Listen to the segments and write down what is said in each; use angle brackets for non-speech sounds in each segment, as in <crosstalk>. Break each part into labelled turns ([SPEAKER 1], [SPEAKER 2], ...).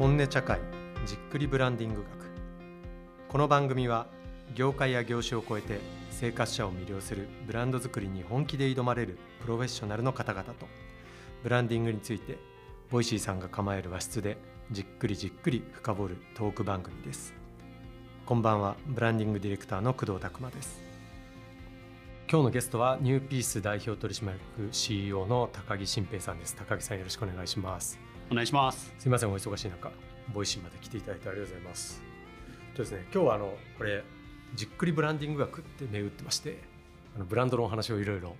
[SPEAKER 1] 本音茶会じっくりブランディング学。この番組は業界や業種を超えて生活者を魅了するブランド作りに本気で挑まれるプロフェッショナルの方々とブランディングについて Voicy さんが構える和室でじっくりじっくり深掘るトーク番組です。こんばんはブランディングディレクターの工藤拓真です。今日のゲストは NEWPEACE 代表取締役 CEO の高木新平さんです。高木さんよろしくお願いします。
[SPEAKER 2] お願いします。
[SPEAKER 1] すいませんお忙しい中Voicy まで来ていただいてありがとうございます。とですね今日はあのこれじっくりブランディング学って銘打ってましてあのブランドのお話をいろいろ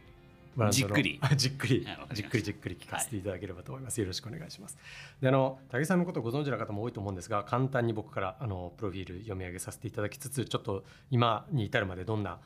[SPEAKER 2] じっくり。<laughs>
[SPEAKER 1] じっくり。じっくりじっくり聞かせていただければと思います、はい、よろしくお願いします。であの高木さんのことをご存知の方も多いと思うんですが簡単に僕からあのプロフィール読み上げさせていただきつつちょっと今に至るまでどんな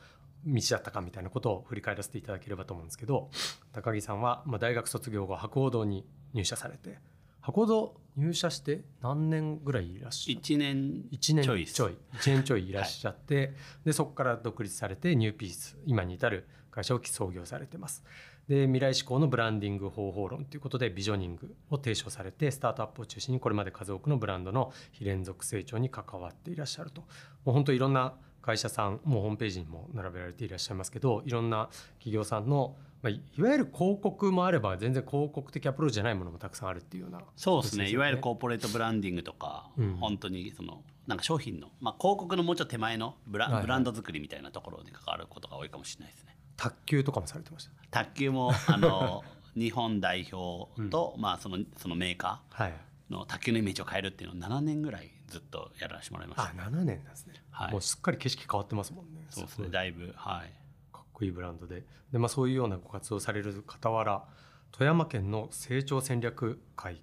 [SPEAKER 1] 道だったかみたいなことを振り返らせていただければと思うんですけど高木さんは、まあ、大学卒業後博報堂に入社されて箱戸入社して何年ぐらいいらっしゃ
[SPEAKER 2] 1年
[SPEAKER 1] 1年ちょいちょい。1年ちょいいらっしゃって、はい、でそこから独立されてニューピース今に至る会社を創業されてます。で未来志向のブランディング方法論ということでビジョニングを提唱されてスタートアップを中心にこれまで数多くのブランドの非連続成長に関わっていらっしゃると。もう本当いろんな会社さんもうホームページにも並べられていらっしゃいますけどいろんな企業さんのまあ、いわゆる広告もあれば全然広告的アプローチじゃないものもたくさんあるっていうような、
[SPEAKER 2] そうですね。いわゆるコーポレートブランディングとか、うん、本当にそのなんか商品の、まあ、広告のもうちょっと手前のブラ,、ブランド作りみたいなところに関わることが多いかもしれないですね。
[SPEAKER 1] 卓球とかもされてました。
[SPEAKER 2] 卓球もあの <laughs> 日本代表と、うん、まあ、そのそのメーカーの卓球のイメージを変えるっていうのを7年ぐらいずっとやらせてもらいました、
[SPEAKER 1] あ7年なんですね、はい、もうすっかり景色変わってますもんね。
[SPEAKER 2] そうですね。だいぶはい
[SPEAKER 1] こいいブランドで。で、まあ、そういうようなご活動される傍ら富山県の成長戦略会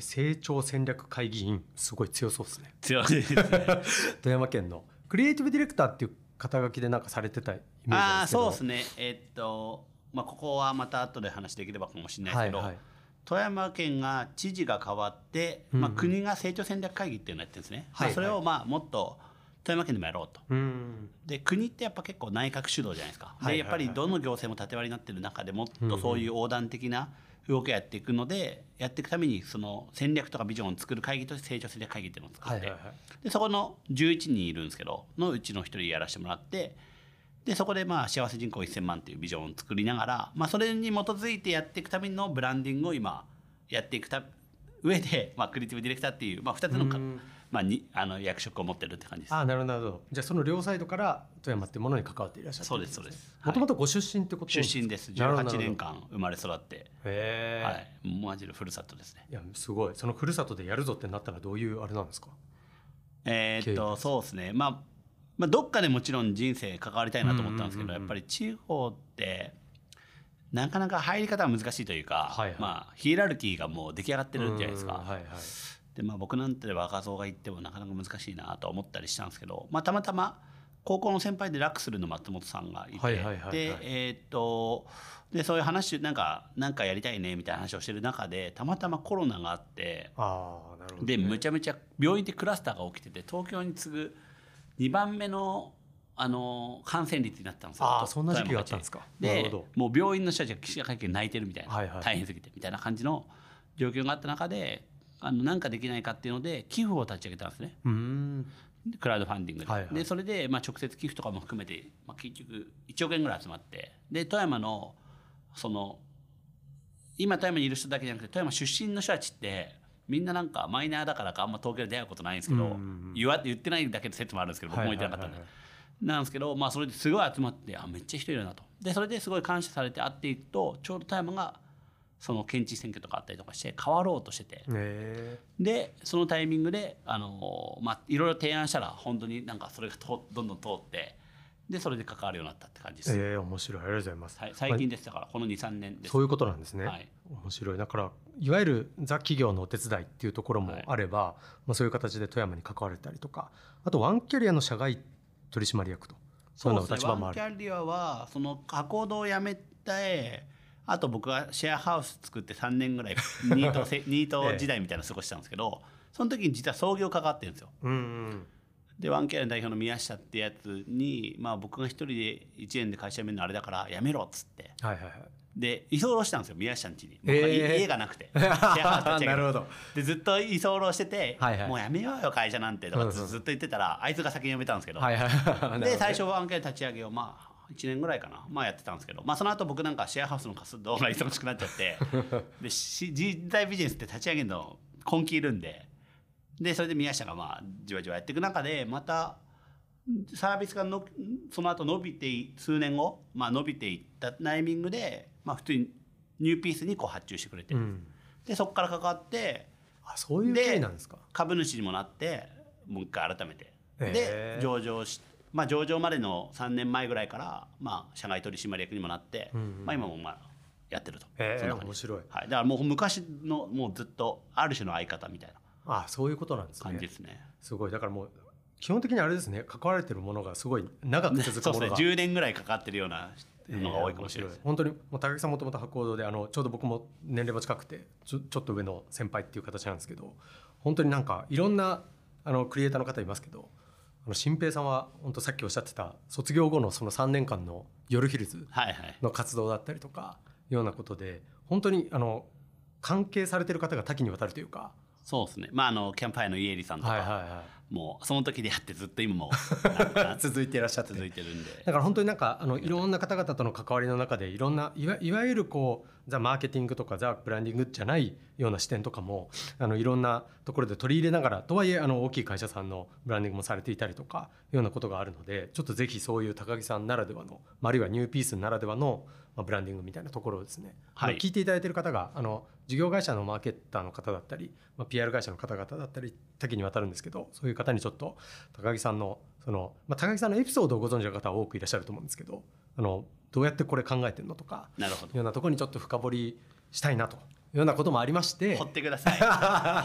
[SPEAKER 1] 成長戦略会議員すごい強そうですね。
[SPEAKER 2] 強いですね。<laughs>
[SPEAKER 1] 富山県の。クリエイティブディレクターっていう肩書きでなんかされてたイメージあ
[SPEAKER 2] あそうですね。えー、っとまあここはまた後で話できればかもしれないですけど、はいはい、富山県が知事が変わって、まあ、国が成長戦略会議っていうのをやってるんですね、はいはい、それをまあもっと富山県でもやろうと、で国ってやっぱ結構内閣主導じゃないですか、でやっぱりどの行政も縦割りになってる中でもっとそういう横断的な動きをやっていくのでやっていくためにその戦略とかビジョンを作る会議として成長戦略会議っていうのを作って、でそこの11人いるんですけどのうちの1人やらせてもらってでそこでまあ幸せ人口1000万っていうビジョンを作りながら、まあ、それに基づいてやっていくためのブランディングを今やっていくた上で、まあ、クリエイティブディレクターっていう、まあ、2つのまあ、にあの役職を持ってるって感じです。
[SPEAKER 1] あなるほどじゃあその両サイドから富山っていうものに関わっていらっしゃる
[SPEAKER 2] そうですそうです。
[SPEAKER 1] もともとご出身ってこと
[SPEAKER 2] 出身です。18年間生まれ育って。へえ、はい、マジのふるさとですね。
[SPEAKER 1] いやすごい。そのふるさとでやるぞってなったらどういうあれなんですか？
[SPEAKER 2] えー、っとそうですね。まあまあ、どっかでもちろん人生関わりたいなと思ったんですけど、やっぱり地方ってなかなか入り方は難しいというか、はいはい、まあ、ヒエラルキーがもう出来上がってるじゃないですか。はいはいでまあ、僕なんて若造が行ってもなかなか難しいなと思ったりしたんですけど、まあ、たまたま高校の先輩でラックスルの松本さんがいて、でえー、っとでそういう話なんかなんかやりたいねみたいな話をしてる中でたまたまコロナがあってあなるほど、ね、でむちゃむちゃ病院でクラスターが起きてて東京に次ぐ2番目のあの感染率になったんですよ。
[SPEAKER 1] あそんな時期があったんですか。
[SPEAKER 2] でもう病院の人たちが記者会見泣いてるみたいな、はいはい、大変すぎてみたいな感じの状況があった中であのなんかできないかっていうので寄付を立ち上げたんですね。クラウドファンディングで。はいはい、でそれで、まあ、直接寄付とかも含めて、まあ、結局1億円ぐらい集まって。で富山のその今富山にいる人だけじゃなくて富山出身の人たちってみんななんかマイナーだからかあんま東京で出会うことないんですけど、言わ言ってないだけで説もあるんですけど僕も言ってなかったんで。なんですけど、まあ、それですごい集まってあめっちゃ人いるなと。でそれですごい感謝されて会っていくとちょうど富山がその県知事選挙とかあったりとかして変わろうとしててでそのタイミングであの、まあ、いろいろ提案したら本当になんかそれがどんどん通ってでそれで関わるようになったって感じです。
[SPEAKER 1] えー、面白いありがとうございます。
[SPEAKER 2] はい、最近でしたから、この23年
[SPEAKER 1] です。そういうことなんですね。はい、面白いだからいわゆるザ企業のお手伝いっていうところもあれば、はい、まあそういう形で富山に関われたりとか、あとワンキャリアの社外取締役と
[SPEAKER 2] そういう立場もある。ワンキャリアはその加工堂を辞めて。あと僕はシェアハウス作って3年ぐらい <laughs> ニートニート時代みたいなの過ごしたんですけど、その時に実は創業関わってるんですよ。うんうんでワンキャリア代表の宮下ってやつに、まあ、僕が一人で1年で会社辞めるのあれだから辞めろっつって、はいはいはい、で居候したんですよ宮下の家に、えー、家がなくて。<laughs> シェアハウスなるほど。でずっと居候してて、はいはい、もうやめようよ会社なんてとかずっと言ってたら、あいつが先に辞めたんですけど、はいはい、<laughs> で最初案件立ち上げをまあ1年ぐらいかな、まあ、やってたんですけど、まあ、その後僕なんかシェアハウスの活動が忙しくなっちゃって。<laughs> で人材ビジネスって立ち上げるの根気いるんで。でそれで宮下がまあじわじわやっていく中でまたサービスがのその後伸びて数年後、まあ、伸びていったタイミングで、まあ、普通にニューピースにこう発注してくれて、うん、でそこから関わって
[SPEAKER 1] あそういう経緯なんですか？
[SPEAKER 2] 株主にもなってもう一回改めて。で上場して。まあ、上場までの3年前ぐらいから、まあ、社外取締役にもなって、うんうん、まあ、今もまあやってると、
[SPEAKER 1] えー、面白い、
[SPEAKER 2] はい、だからもう昔のもうずっとある種の相方みたいな
[SPEAKER 1] あそういうことなんですね。
[SPEAKER 2] 感じですね。
[SPEAKER 1] すごい。だからもう基本的にあれですね。関われてるものがすごい長く続くものが、
[SPEAKER 2] ね、10年ぐらいかかってるようなのが多いかもしれない、えー、
[SPEAKER 1] 本当にもう高木さんもともと博報堂であのちょうど僕も年齢も近くてちょちょっと上の先輩っていう形なんですけど本当になんかいろんなあのクリエイターの方いますけどあの新平さんは本当さっきおっしゃってた卒業後のその3年間の夜ヒルズの活動だったりとかようなことで本当にあの関係されてる方が多岐にわたるというか。
[SPEAKER 2] そうですね。まああのキャンパイの家入さんとか、はいはいはい、もうその時でやってずっと今も <laughs>
[SPEAKER 1] 続いていらっしゃって。
[SPEAKER 2] 続いてるんで。
[SPEAKER 1] だから本当になんかあのいろんな方々との関わりの中でいろんないわいわゆるこうザ・マーケティングとかザ・ブランディングじゃないような視点とかもあのいろんなところで取り入れながらとはいえあの大きい会社さんのブランディングもされていたりとかいうようなことがあるのでちょっとぜひそういう高木さんならではのあるいはニューピースならではのまあ、ブランディングみたいなところをですね、はい、聞いていただいている方があの事業会社のマーケッターの方だったり、まあ、PR 会社の方々だったり多岐にわたるんですけどそういう方にちょっと高木さんのその、まあ、高木さんのエピソードをご存知の方は多くいらっしゃると思うんですけどあのどうやってこれ考えてるのとか
[SPEAKER 2] なるほど。
[SPEAKER 1] いうようなところにちょっと深掘りしたいなとようなこともありまして。
[SPEAKER 2] 掘ってください。<laughs> 掘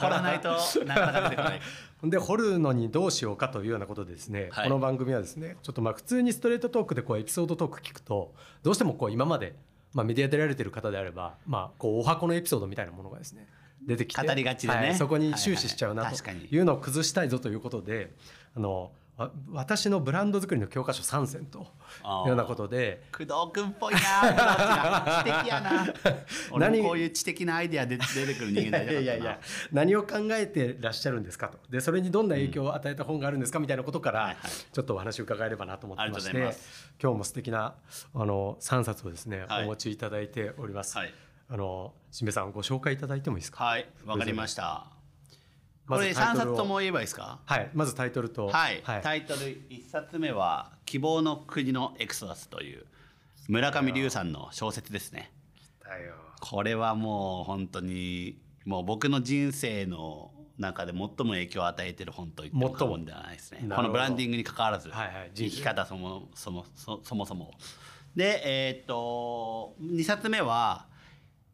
[SPEAKER 2] らないとなかなか出てこない。
[SPEAKER 1] で掘るのにどうしようかというようなことでですね、はい、この番組はですねちょっとまあ普通にストレートトークでこうエピソードトーク聞くとどうしてもこう今までまあ、メディア出られてる方であれば、まあ、こうお箱のエピソードみたいなものがですね出てきて
[SPEAKER 2] 語りがちでね、はい、
[SPEAKER 1] そこに終始しちゃうなというのを崩したいぞということであの私のブランド作りの教科書3選というようなことで。
[SPEAKER 2] 工藤君っぽいな知的やな。<laughs> 俺こういう知的なアイディアで出てくる人間だいやいや
[SPEAKER 1] 何を考えてらっしゃるんですかと。でそれにどんな影響を与えた本があるんですかみたいなことから、ちょっとお話を伺えればなと思ってまして今日も素敵なあの3冊をですね、お持ちいただいております。はい、あのしめさんご紹介いただいてもいいですか？
[SPEAKER 2] はい。わかりましたこれ3冊とも言えばいいですか？
[SPEAKER 1] はいまずタイトルと。
[SPEAKER 2] はい、はい、タイトル1冊目は「希望の国のエクソダス」という村上龍さんの小説ですね。これはもう本当にもう僕の人生の中で最も影響を与えてる本と言っても過言ではないですね。このブランディングに関わらず、はいはい、生。き方そもそもそそもそも。でえー、っと2冊目は、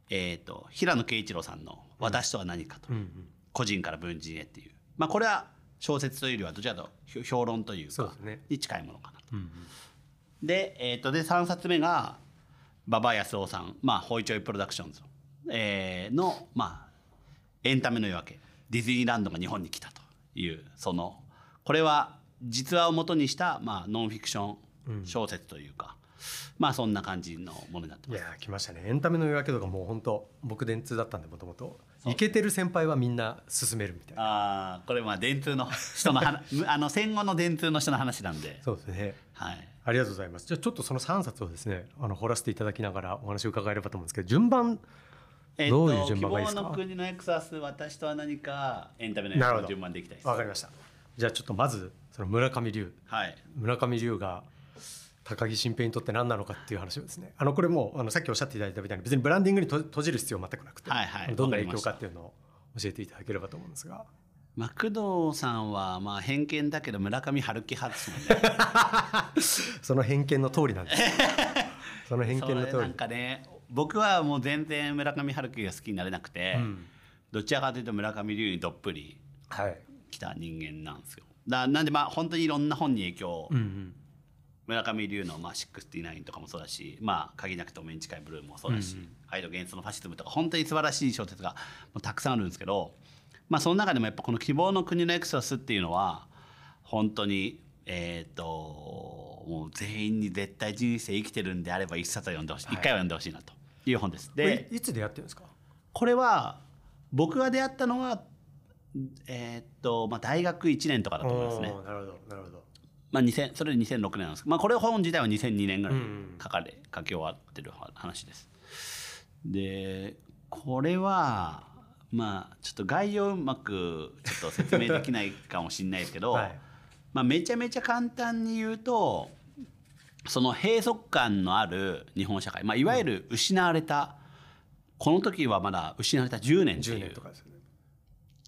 [SPEAKER 2] えー、っと平野啓一郎さんの「私とは何か」と。うんうん個人から文人へっていう、まあ、これは小説というよりはどちらかと評論というかに近いものかなと。うんうん、で,、えー、とで3冊目が馬場康夫さん、まあ、ホイチョイプロダクションズ、えー、の、まあ、エンタメの夜明けディズニーランドが日本に来たというそのこれは実話をもとにした、まあ、ノンフィクション小説というか、まあそんな感じのものになってます。
[SPEAKER 1] いや来ましたね。エンタメの夜明けとかもう本当僕電通だったんでもともとイケてる先輩はみんな進めるみたいな。
[SPEAKER 2] ああこれまあ電通の <laughs> 人のあの戦後の電通の人の話なんで。
[SPEAKER 1] そうですね。
[SPEAKER 2] はい。
[SPEAKER 1] ありがとうございます。じゃあちょっとその3冊をですねあの掘らせていただきながらお話を伺えればと思うんですけど順番どういう順番がいいですか？希
[SPEAKER 2] 望の国のエクサス私とは何かエンタメの順番でいきたいです。
[SPEAKER 1] わかりました。じゃあちょっとまずその村上龍。
[SPEAKER 2] はい。
[SPEAKER 1] 村上龍が高木新平にとって何なのかっていう話をですね。あのこれもあのさっきおっしゃっていただいたみたいに別にブランディングに閉じる必要は全くなくて、はいはい、どんな影響かっていうのを教えていただければと思うんですが。
[SPEAKER 2] まあ、工藤さんはまあ偏見だけど村上春樹派ですもんね。<laughs>
[SPEAKER 1] その偏見の通りなんです。<laughs> その偏見の通り。
[SPEAKER 2] なんかね僕はもう全然村上春樹が好きになれなくて、うん、どちらかというと村上龍にどっぷり来た人間なんですよ、だなんでまあ本当にいろんな本に影響を村上龍の、まあ、69とかもそうだし、まあ、鍵なくてもメンチカイブルーもそうだし、うんうん、アイド幻想のファシズムとか本当に素晴らしい小説がもうたくさんあるんですけど、まあ、その中でもやっぱこの「希望の国のエクソス」っていうのは本当にえっ、ー、ともう全員に絶対人生生きてるんであれば一冊は読んでほしい、一回は読んでほしいなと。いう本です。
[SPEAKER 1] でいつ出会ってるんですか？
[SPEAKER 2] これは僕が出会ったのはえー、っとまあ大学1年とかだと思いますね。
[SPEAKER 1] なるほどなるほど
[SPEAKER 2] まあ、2000それで2006年なんですけど、まあ、これ本自体は2002年ぐらい書かれ、書き終わってる話です。でこれはまあちょっと概要うまくちょっと説明できないかもしれないですけど、はい、まあ、めちゃめちゃ簡単に言うとその閉塞感のある日本社会、まあ、いわゆる失われた、この時はまだ失われた10年っていう、ね、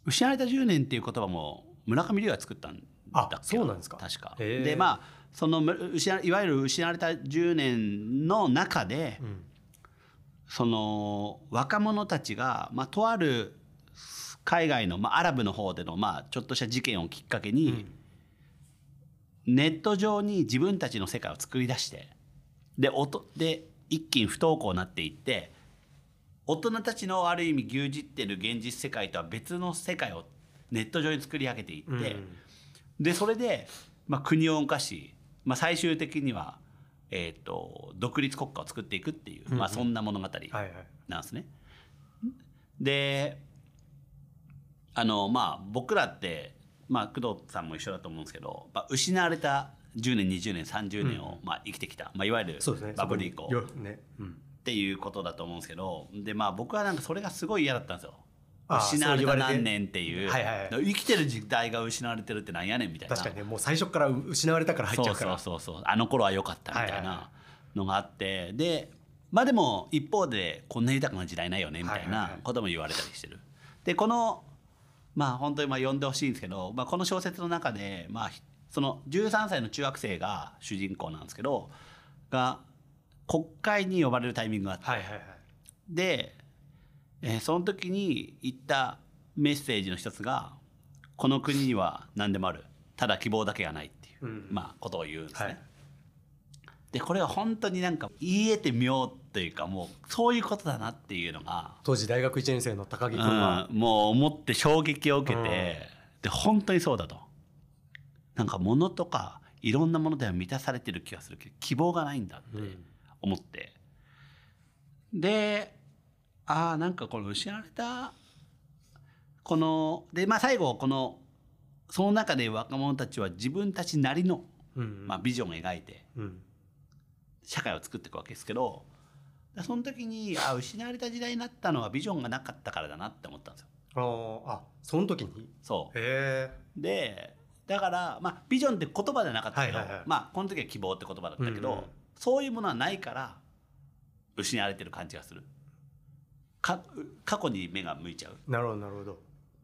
[SPEAKER 2] 失われた10年っていう言葉も村上龍が作ったんだ
[SPEAKER 1] そうなんですか。
[SPEAKER 2] 確か。でまあそのいわゆる失われた10年の中で、うん、その若者たちが、まあ、とある海外の、まあ、アラブの方での、まあ、ちょっとした事件をきっかけに、うん、ネット上に自分たちの世界を作り出してで音で一気に不登校になっていって大人たちのある意味牛耳ってる現実世界とは別の世界をネット上に作り上げていって、うん、でそれで、まあ、国を動かし、まあ、最終的には、えーと、独立国家を作っていくっていう、まあ、そんな物語なんですね。であのまあ僕らって、まあ、工藤さんも一緒だと思うんですけど、まあ、失われた10年20年30年を、まあ、生きてきた、まあ、いわゆるバブル以降、ね。うん、っていうことだと思うんですけどで、まあ、僕はなんかそれがすごい嫌だったんですよ。失われた何年っていう、はいはい、生きてる時代が失われてるってなんやねんみたいな。
[SPEAKER 1] 確かにねもう最初から失われたから入っちゃうから。
[SPEAKER 2] そうそうそうあの頃は良かったみたいなのがあって、はいはい、でまあでも一方でこんな豊かな時代ないよねみたいなことも言われたりしてる。でこのまあ本当にまあ読んでほしいんですけど、まあ、この小説の中で、まあ、その13歳の中学生が主人公なんですけどが国会に呼ばれるタイミングがあって、はいはいはい、でえー、その時に言ったメッセージの一つが「この国には何でもある。ただ希望だけがない」っていう、うん、まあ、ことを言うんですね。はい、でこれは本当になんか言えてみようというかもうそういうことだなっていうのが
[SPEAKER 1] 当時大学1年生の高木君は、
[SPEAKER 2] うん、もう思って衝撃を受けて、うん、で本当にそうだと。なんか物とかいろんなものでは満たされてる気がするけど希望がないんだって思って、でああなんかこの失われたこのでまあ最後このその中で若者たちは自分たちなりの、うん、まあ、ビジョンを描いて、社会を作っていくわけですけどその時にあ失われた時代になったのはビジョンがなかったからだなって思ったんです
[SPEAKER 1] よ。ああその時に？
[SPEAKER 2] そう。でだから、まあ、ビジョンって言葉じゃなかったけど、はいはいはい、まあ、この時は希望って言葉だったけど、うんうん、そういうものはないから失われてる感じがする。か過去に目が向いちゃう。
[SPEAKER 1] なるほどなるほど。
[SPEAKER 2] っ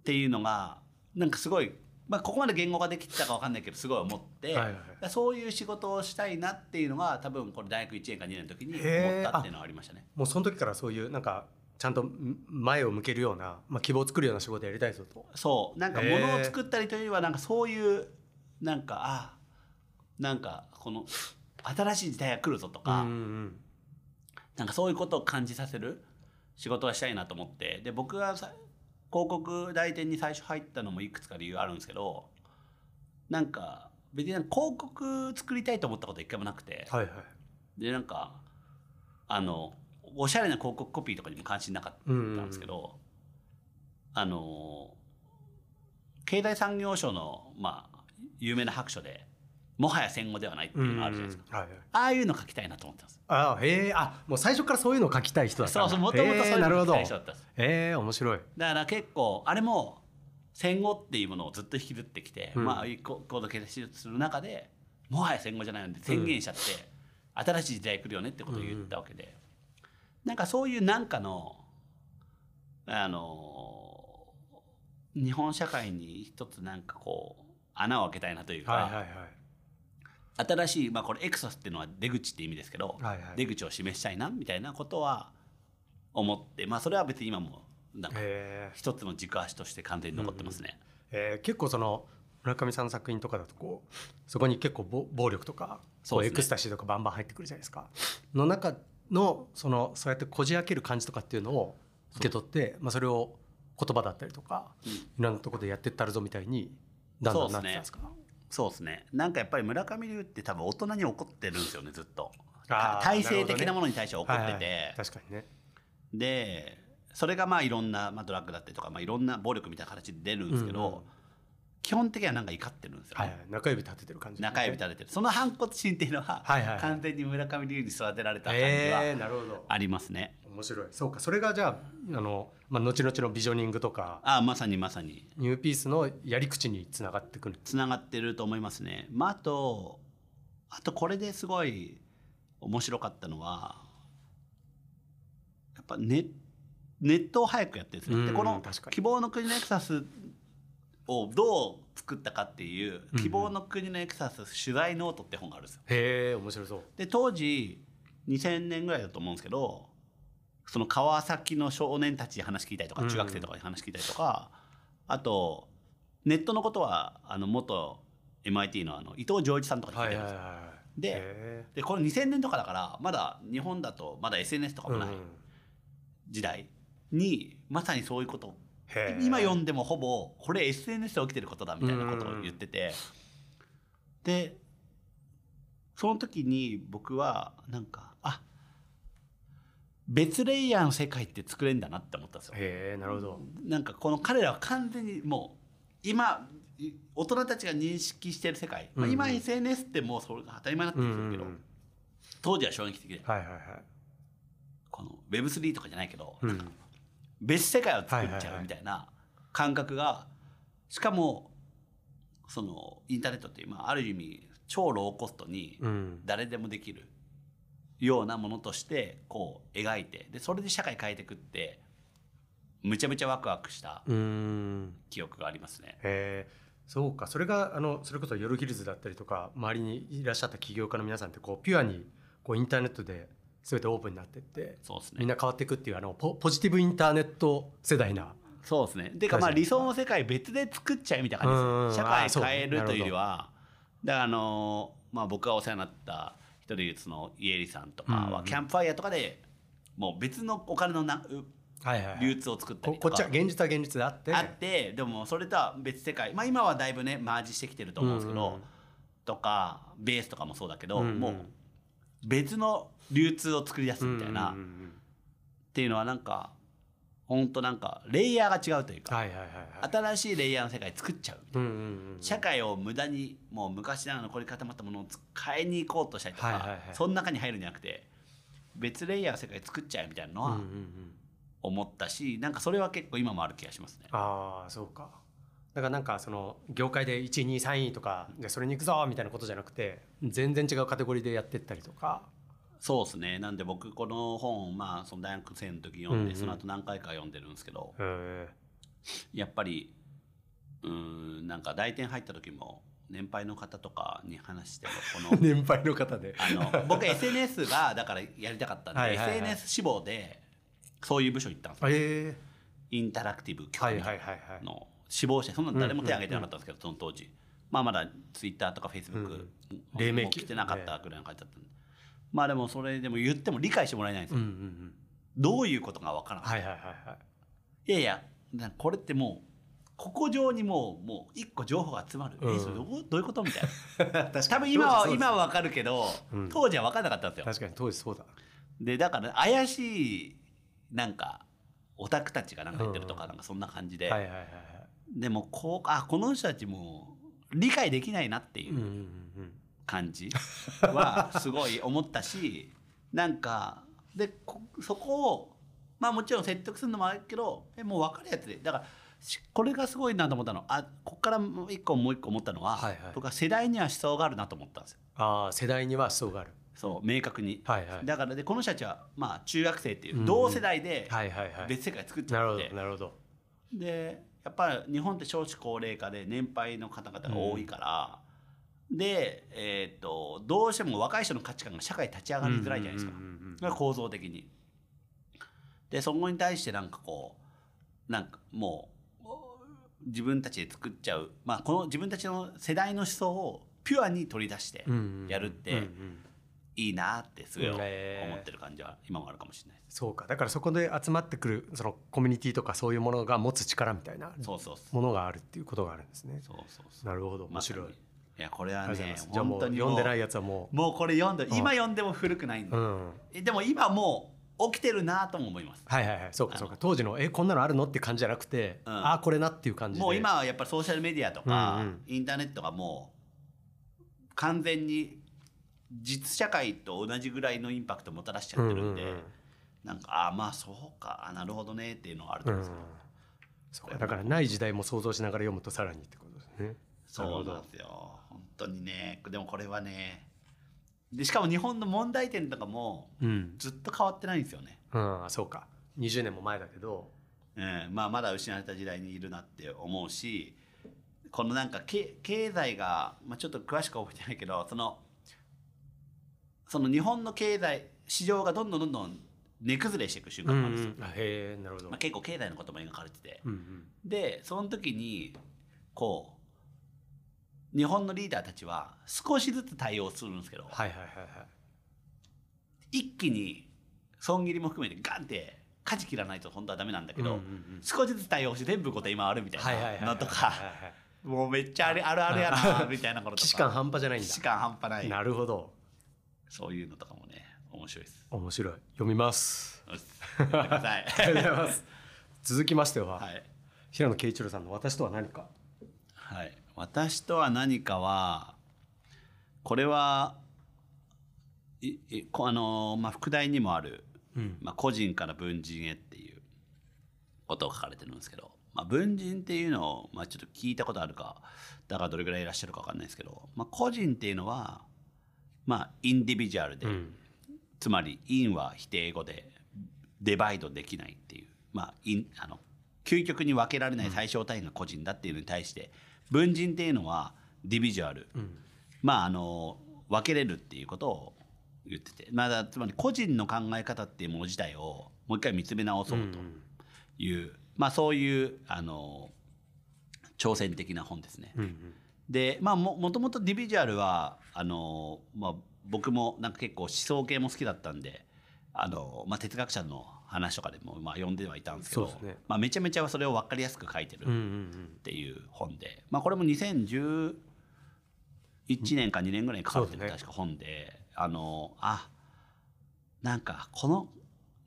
[SPEAKER 2] ていうのがなんかすごい、まあ、ここまで言語ができたか分かんないけどすごい思って、はいはい、そういう仕事をしたいなっていうのが多分これ大学1年か2年の時に思ったっていうのはありましたね。
[SPEAKER 1] もうその時からそういうなんかちゃんと前を向けるような、まあ、希望を作るような仕事やりたいぞと。
[SPEAKER 2] そう。なんか物を作ったりというよりはなんかそういうなんかあなんかこの新しい時代が来るぞとか、うんうん、なんかそういうことを感じさせる仕事はしたいなと思って。で僕が広告代理店に最初入ったのもいくつか理由あるんですけどなんか別に広告作りたいと思ったこと一回もなくて、はいはい、でなんかあのおしゃれな広告コピーとかにも関心なかったんですけど、あの経済産業省の、まあ、有名な白書でもはや戦後ではないっていうのがあるじゃないですか、はいはい、ああいうの書きたいなと思ってます。
[SPEAKER 1] あへえ。あもう最初からそういうのを書きたい人だった
[SPEAKER 2] そうそうもともとそういうの書きたい人だったんです
[SPEAKER 1] へえ面白い。
[SPEAKER 2] だから結構あれも戦後っていうものをずっと引きずってきて、うん、まあ高度経済する中でもはや戦後じゃないので宣言しちゃって、うん、新しい時代来るよねってことを言ったわけで、うん、なんかそういうなんかのあの日本社会に一つなんかこう穴を開けたいなというか、はいはいはい新しい、まあ、これエクソスっていうのは出口って意味ですけど、はいはい、出口を示したいなみたいなことは思って、まあ、それは別に今もなんか一つの軸足として完全に残ってますね。
[SPEAKER 1] うん、えー、結構その村上さんの作品とかだとこうそこに結構暴力とかそう、ね、エクスタシーとかバンバン入ってくるじゃないですか。の中のそのそうやってこじ開ける感じとかっていうのを受け取って、まあ、それを言葉だったりとか、うん、いろんなところでやってったるぞみたいにだんだんなってたんですか？
[SPEAKER 2] そうですね。なんかやっぱり村上龍って多分大人に怒ってるんですよねずっと。体制的なものに対して怒ってて、
[SPEAKER 1] 確かにね。
[SPEAKER 2] でそれがまあいろんな、まあ、ドラッグだったりとか、まあ、いろんな暴力みたいな形で出るんですけど、うんうん、基本的にはなんか怒ってるんですよ、
[SPEAKER 1] ね、はい、中指立ててる感じ、
[SPEAKER 2] ね、中指立ててる。その反骨心っていうのは、はいはい、完全に村上龍に育てられた感じはありますね。
[SPEAKER 1] 面白いそうかそれがじゃああの、まあ、後々のビジョニングとか
[SPEAKER 2] あまさにまさに
[SPEAKER 1] NEWPEACE のやり口につながってくる
[SPEAKER 2] つながってると思いますね、まあ、あとあとこれですごい面白かったのはやっぱネネットを早くやってるんですよ。でこの「希望の国のエクソダス」をどう作ったかっていう「希望の国のエクソダス取材ノート」って本があるんですよ。
[SPEAKER 1] へえ面白そう。
[SPEAKER 2] で当時2000年ぐらいだと思うんですけどその川崎の少年たちに話聞いたりとか中学生とかに話聞いたりとか、あとネットのことはあの元 MIT のあの伊藤浄一さんとかに聞いで。ででこの2000年とかだからまだ日本だとまだ SNS とかもない時代にまさにそういうこと今読んでもほぼこれ SNS で起きてることだみたいなことを言ってて。でその時に僕はなんかあ別レイヤーの世界って作れるんだなって思ったんですよ。
[SPEAKER 1] へなるほど。
[SPEAKER 2] なんかこの彼らは完全にもう今大人たちが認識している世界、まあ、今 SNS ってもうそれが当たり前になってるけど、当時は衝撃的で、
[SPEAKER 1] はいはいはい、
[SPEAKER 2] この Web3 とかじゃないけど、うん、別世界を作っちゃうみたいな感覚がしかもそのインターネットっていう、まあ、ある意味超ローコストに誰でもできるようなものとしてこう描いてでそれで社会変えていくってむちゃむちゃワクワクした記憶がありますね。
[SPEAKER 1] へそうか。それがあのそれこそ夜ヒルズだったりとか周りにいらっしゃった起業家の皆さんってこうピュアにこうインターネットで全てオープンになってって
[SPEAKER 2] そうです、ね、
[SPEAKER 1] みんな変わっていくっていうあのポポジティブインターネット世代な
[SPEAKER 2] そうですね。ていうか？まあ理想の世界別で作っちゃえみたいな感じです社会変えるというよりはだからあのまあ僕がお世話になった一人そのイエリさんとかはキャンプファイヤーとかでもう別のお金のな流通を作ったり
[SPEAKER 1] とか。こっちは現実は現実であって。
[SPEAKER 2] あってでもそれとは別世界。まあ今はだいぶねマージしてきてると思うんですけど、とかベースとかもそうだけど、もう別の流通を作り出すみたいな、っていうのはなんか本当なんかレイヤーが違うというか、新しいレイヤーの世界作っちゃうみたいな、社会を無駄にもう昔ながら残り固まったものを変えに行こうとしたりとか、その中に入るんじゃなくて別レイヤーの世界作っちゃうみたいなのは思ったし、なんかそれは結構今もある気がしますね。
[SPEAKER 1] ああそうか。だからなんかその業界で1位2位3位とかでそれに行くぞみたいなことじゃなくて全然違うカテゴリーでやってったりとか
[SPEAKER 2] そうですね。なんで僕この本まあその大学生の時読んで、その後何回か読んでるんですけどやっぱりうんなんか大店入った時も年配の方とかに話して
[SPEAKER 1] この <laughs> 年配の方で。
[SPEAKER 2] あの僕 SNS がだからやりたかったんで、はいはいはい、SNS 志望でそういう部署行ったんですよ、え。ー、インタラクティブ
[SPEAKER 1] 局
[SPEAKER 2] の志望者。そんな誰も手挙げてなかったんですけど、その当時。まあまだツイッターとかフェイスブック黎明期。来てなかったぐらいの感じだったんで、まあでもそれでも言っても理解してもらえないんですよ、どういうことが分からない,、はいはいはいはい、いやいやこれってもうここ上にもうもう一個情報が集まる、うん、えそれどうどういうことみたいな。<laughs> 多分今は今は分かるけど、うん、当時は分かんなかったんですよ。
[SPEAKER 1] 確かに当時そうだ。
[SPEAKER 2] でだから怪しいなんかオタクたちがなんか言ってるとかなんかそんな感じで、でもこうあこの人たちも理解できないなっていう感じはすごい思ったし <laughs> なんかでそこをまあもちろん説得するのもあるけどえもう分かるやつで。だからこれがすごいなと思ったの。あここから一個もう一個思ったのは、はいはい、僕は世代には思想があるなと思ったんですよ。
[SPEAKER 1] あ世代には思想がある。
[SPEAKER 2] そう明確に、はいはい、だからでこの人たちはまあ中学生っていう同世代で別世界作っちゃって、
[SPEAKER 1] なるほど
[SPEAKER 2] でやっぱり日本って少子高齢化で年配の方々が多いから、うん、で、えーと、どうしても若い人の価値観が社会立ち上がりづらいじゃないですか、構造的に。でそこに対してなんかこうなんかもう自分たちで作っちゃう、まあ、この自分たちの世代の思想をピュアに取り出してやるって、いいなってすごい思ってる感じは今もあるかもしれない
[SPEAKER 1] そうか。だからそこで集まってくるそのコミュニティとかそういうものが持つ力みたいなものがあるっていうことがあるんですね。
[SPEAKER 2] そうそうそ
[SPEAKER 1] う。なるほど。面白い、
[SPEAKER 2] いやこれはね
[SPEAKER 1] 本当に読んでないやつはも
[SPEAKER 2] う。もうこれ読んで今読んでも古くないんで、うん、でも今も起きてるなとも思います。
[SPEAKER 1] はいはいはい、そうかそうか、当時のえこんなのあるのって感じじゃなくて、うん、ああこれなっていう感じ
[SPEAKER 2] もう今はやっぱりソーシャルメディアとか、うんうん、インターネットがもう完全に実社会と同じぐらいのインパクトをもたらしちゃってるんで、うんうんうん、なんかああまあそうか。なるほどねっていうのがあると思うんですよ、うん、
[SPEAKER 1] そうだからない時代も想像しながら読むとさらにってことですね。
[SPEAKER 2] そうなんですよ。本当にねでもこれはねでしかも日本の問題点とかもずっと変わってないんですよね。
[SPEAKER 1] うん、うん、そうか。20年も前だけど、
[SPEAKER 2] うん。まあ、まだ失われた時代にいるなって思うしこのなんか経済が、まあ、ちょっと詳しく覚えてないけどそのその日本の経済市場がどんどんどんどん値崩れしていく瞬間もあるんですよ。うん。うん、へなるほど、まあ、結構経済のことも描かれてて、うんうん、でその時にこう日本のリーダーたちは少しずつ対応するんですけど、はいはいはいはい、一気に損切りも含めてガンって舵切らないと本当はダメなんだけど、うんうんうん、少しずつ対応して全部こう今あるみたいなのとか。もうめっちゃあるあるあるやなみたいなこととか。
[SPEAKER 1] 既視感半端じゃないんだ。
[SPEAKER 2] 既視感半端ない。
[SPEAKER 1] なるほど。
[SPEAKER 2] そういうのとかもね面白いです。
[SPEAKER 1] 面白い。読みます。<laughs>
[SPEAKER 2] ありがとうございます。
[SPEAKER 1] 続きましては、はい、平野啓一郎さんの私とは何か。
[SPEAKER 2] はい私とは何かはこれはあのまあ副題にもある、うん、まあ、個人から文人へっていうことが書かれてるんですけど、まあ、文人っていうのを、まあ、ちょっと聞いたことあるかだからどれぐらいいらっしゃるか分かんないですけど、まあ、個人っていうのはまあインディビジュアルで、うん、つまりインは否定語でデバイドできないっていうまあインあの究極に分けられない対象単位が個人だっていうのに対して文人っていうのはディビジュアル、うん、まああの分けれるっていうことを言ってて、まあ、つまり個人の考え方っていうもの自体をもう一回見つめ直そうという、うん、まあ、そういうあの挑戦的な本ですね。うんうん。でまあももともとディビジュアルはあの、まあ、僕もなんか結構思想系も好きだったんであの、まあ、哲学者の話とかでもまあ読んではいたんですけど、ね、まあ、めちゃめちゃそれを分かりやすく書いてるっていう本で、まあ、これも2011年か2年ぐらいに書かれてる、確か本で。あのあなんかこの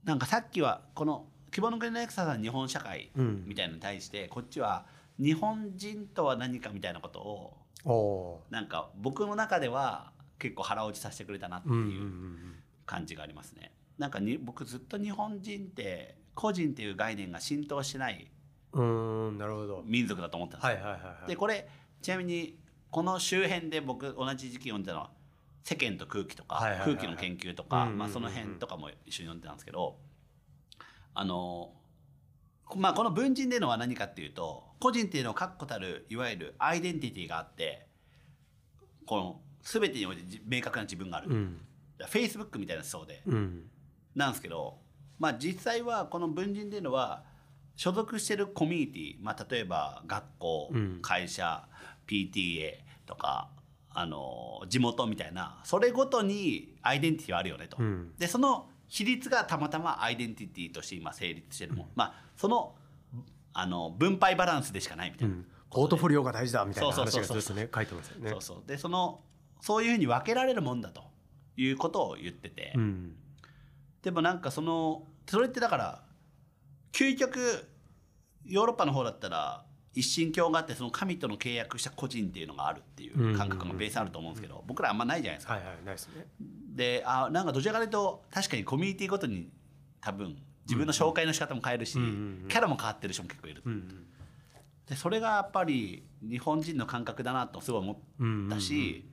[SPEAKER 2] なんかさっきはこの希望の国のエクサさん日本社会みたいなのに対して、こっちは日本人とは何かみたいなことをなんか僕の中では結構腹落ちさせてくれたなっていう感じがありますね。なんかに僕ずっと日本人って個人っていう概念が浸透してない
[SPEAKER 1] うんなるほど。
[SPEAKER 2] 民族だと思ったんですよ。はいはいはいはい、でこれちなみにこの周辺で僕同じ時期読んでたのは「世間と空気」とか、はいはいはいはい、空気の研究とか、まあ、その辺とかも一緒に読んでたんですけどあのまあ、この文人でのは何かっていうと個人っていうのは確固たるいわゆるアイデンティティがあってこの全てにおいて明確な自分がある、うん、フェイスブックみたいなそうで、うん、なんですけど、まあ、実際はこの文人っていうのは所属してるコミュニティ、まあ、例えば学校、うん、会社 PTA とかあの地元みたいなそれごとにアイデンティティはあるよねと。でその比率がたまたまアイデンティティとして今成立してるもん、まあそのあの分配バランスでしかないみたいな、うん、
[SPEAKER 1] ポートフォリオが大事だみたいな話がずっとね書いてますよね。
[SPEAKER 2] そうそう。でそのそういうふうに分けられるもんだということを言ってて、うん、でもなんかそのそれってだから究極ヨーロッパの方だったら一神教があってその神との契約した個人っていうのがあるっていう感覚がベースあると思うんですけど、僕らあんまないじゃないですか。はいはい、ないですね。であなんかどちらかというと確かにコミュニティごとに多分自分の紹介の仕方も変えるし、キャラも変わってる人も結構いる。でそれがやっぱり日本人の感覚だなとすごい思ったし、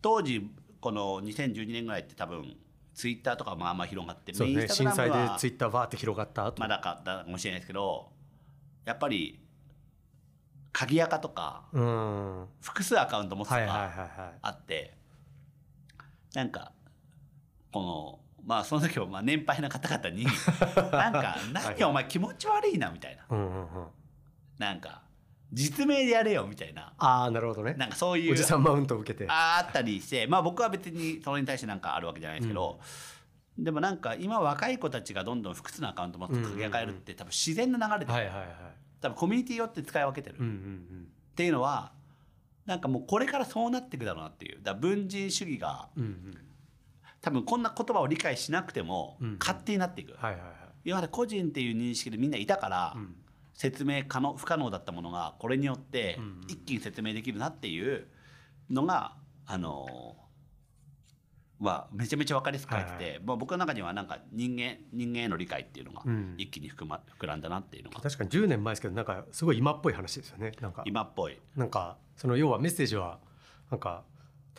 [SPEAKER 2] 当時この2012年ぐらいって多分ツイッターとかもあんま広がって
[SPEAKER 1] そう、ね、震災でツイッターバーって広がった
[SPEAKER 2] まだかったかもしれないですけどやっぱり鍵垢とか複数アカウント持つとかあってなんかこのまあその時はまあ年配な方々に <laughs> なんか「何お前気持ち悪いな」みたいな、なんか実名でやれよみたいな。
[SPEAKER 1] ああなるほどね。
[SPEAKER 2] なんかそういう。
[SPEAKER 1] おじさんマウントを受けて。
[SPEAKER 2] あったりしてまあ僕は別にそれに対してなんかあるわけじゃないですけど、うん、でもなんか今若い子たちがどんどん複数のアカウント持って掛け替えるって多分自然な流れで、はいはいはい、多分コミュニティよって使い分けてる、うんうんうん、っていうのはなんかもうこれからそうなっていくだろうなっていう。だ文人主義が、うんうん。多分こんな言葉を理解しなくても勝手になっていく、はいはいはい、今まで個人っていう認識でみんないたから、説明可能不可能だったものがこれによって一気に説明できるなっていうのがあのはめちゃめちゃ分かりやすく書いてて、はいはい、まあ、僕の中にはなんか人間人間への理解っていうのが一気に膨,、ま、膨らんだなっていうのが、
[SPEAKER 1] 確かに10年前ですけどなんかすごい今っぽい話ですよね。なんか。
[SPEAKER 2] 今っぽい。
[SPEAKER 1] なんかその要はメッセージはなんか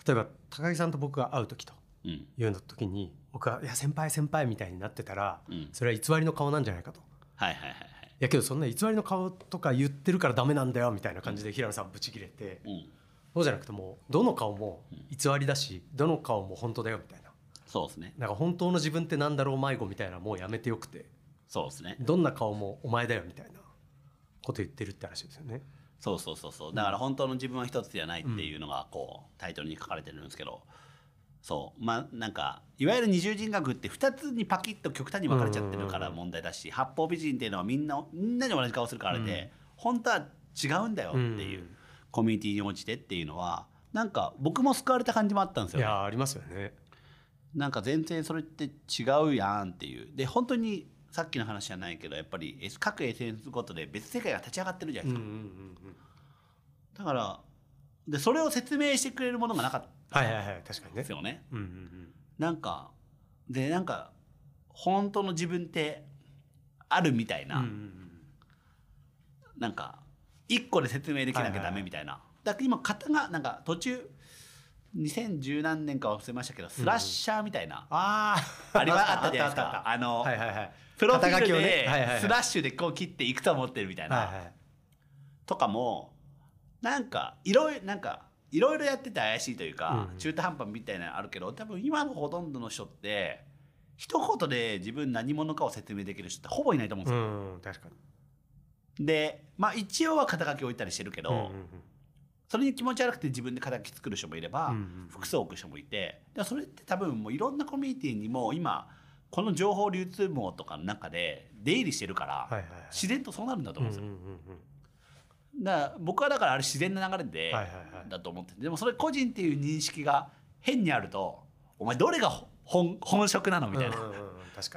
[SPEAKER 1] 例えば高木さんと僕が会う時というの時に、僕は「いや先輩先輩」みたいになってたら、それは偽りの顔なんじゃないかと。
[SPEAKER 2] はいはいはい
[SPEAKER 1] いやけどそんな偽りの顔とか言ってるからダメなんだよみたいな感じで平野さんぶち切れて、うん、そうじゃなくてもどの顔も偽りだしどの顔も本当だよみたいな。
[SPEAKER 2] そうですね。
[SPEAKER 1] なんか本当の自分ってなんだろう迷子みたいなもうやめてよくて
[SPEAKER 2] そうですね。
[SPEAKER 1] どんな顔もお前だよみたいなこと言ってるって話ですよね。
[SPEAKER 2] そうそうそうそう。だから本当の自分は一つではないっていうのがこうタイトルに書かれてるんですけど、そう。まあなんかいわゆる二重人格って2つにパキッと極端に分かれちゃってるから問題だし、八方美人っていうのはみんなみんなに同じ顔するからで、うん、本当は違うんだよっていう、コミュニティに応じてっていうのはなんか僕も救われた感じもあったんですよ、
[SPEAKER 1] ね、いやありますよね。
[SPEAKER 2] なんか全然それって違うやんっていう。で本当にさっきの話じゃないけどやっぱり各 SNS ごとで別世界が立ち上がってるじゃないですか、だからでそれを説明してくれるものがなかった
[SPEAKER 1] はいはいはい確かにね。
[SPEAKER 2] ですよね、うんうんうん、なんかでなんか本当の自分ってあるみたいな、うんうんうん、なんか一個で説明できなきゃダメみたいな、はいはい、だから今型がなんか途中2010何年か忘れましたけどスラッシャーみたいな、うん、あありはあったじゃないですか。あの、はいはいはい、プロフィールでスラッシュでこう切っていくと思ってるみたいな、はいはい、とかもなんかいろいろなんかいろいろやってて怪しいというか、うん、中途半端みたいなのあるけど多分今のほとんどの人って一言で自分何者かを説明できる人ってほぼいないと思うんですよ。うん、確かに。でまあ一応は肩書き置いたりしてるけど、うんうんうん。それに気持ち悪くて自分で肩書き作る人もいれば、複数置く人もいてでそれって多分もういろんなコミュニティにも今この情報流通網とかの中で出入りしてるから、自然とそうなるんだと思うんですよ。だから僕はだからあれ自然な流れで、だと思っててでもそれ個人っていう認識が変にあるとお前どれが本本職なのみたいな、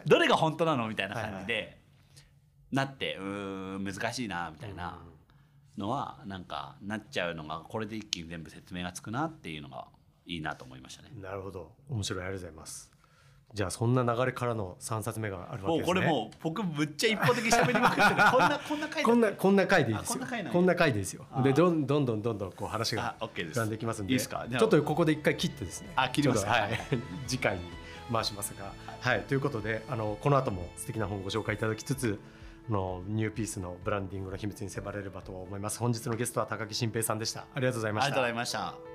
[SPEAKER 2] どれが本当なのみたいな感じで、なってうん難しいなみたいな。のはなんかなっちゃうのがこれで一気に全部説明がつくなっていうのがいいなと思いましたね。
[SPEAKER 1] なるほど面白いありがとうございます。じゃあそんな流れからの三冊目があるわけですね。
[SPEAKER 2] もうこれもう僕むっちゃ一方的に喋りまくって <laughs> こんなこんな回
[SPEAKER 1] こんなこんな回でいいですよ。こんな回でいいですよ。でどんどんどんどんどんこう話が膨らんできますんで、いいですか？ちょっとここで一回切ってですね。
[SPEAKER 2] あ切ります。はい。<laughs>
[SPEAKER 1] 次回に回しますが、はい、ということであのこの後も素敵な本をご紹介いただきつつ。のニューピースのブランディングの秘密に迫れればと思います本日のゲストは高木新平さんでしたありがとうございました
[SPEAKER 2] ありがとうございました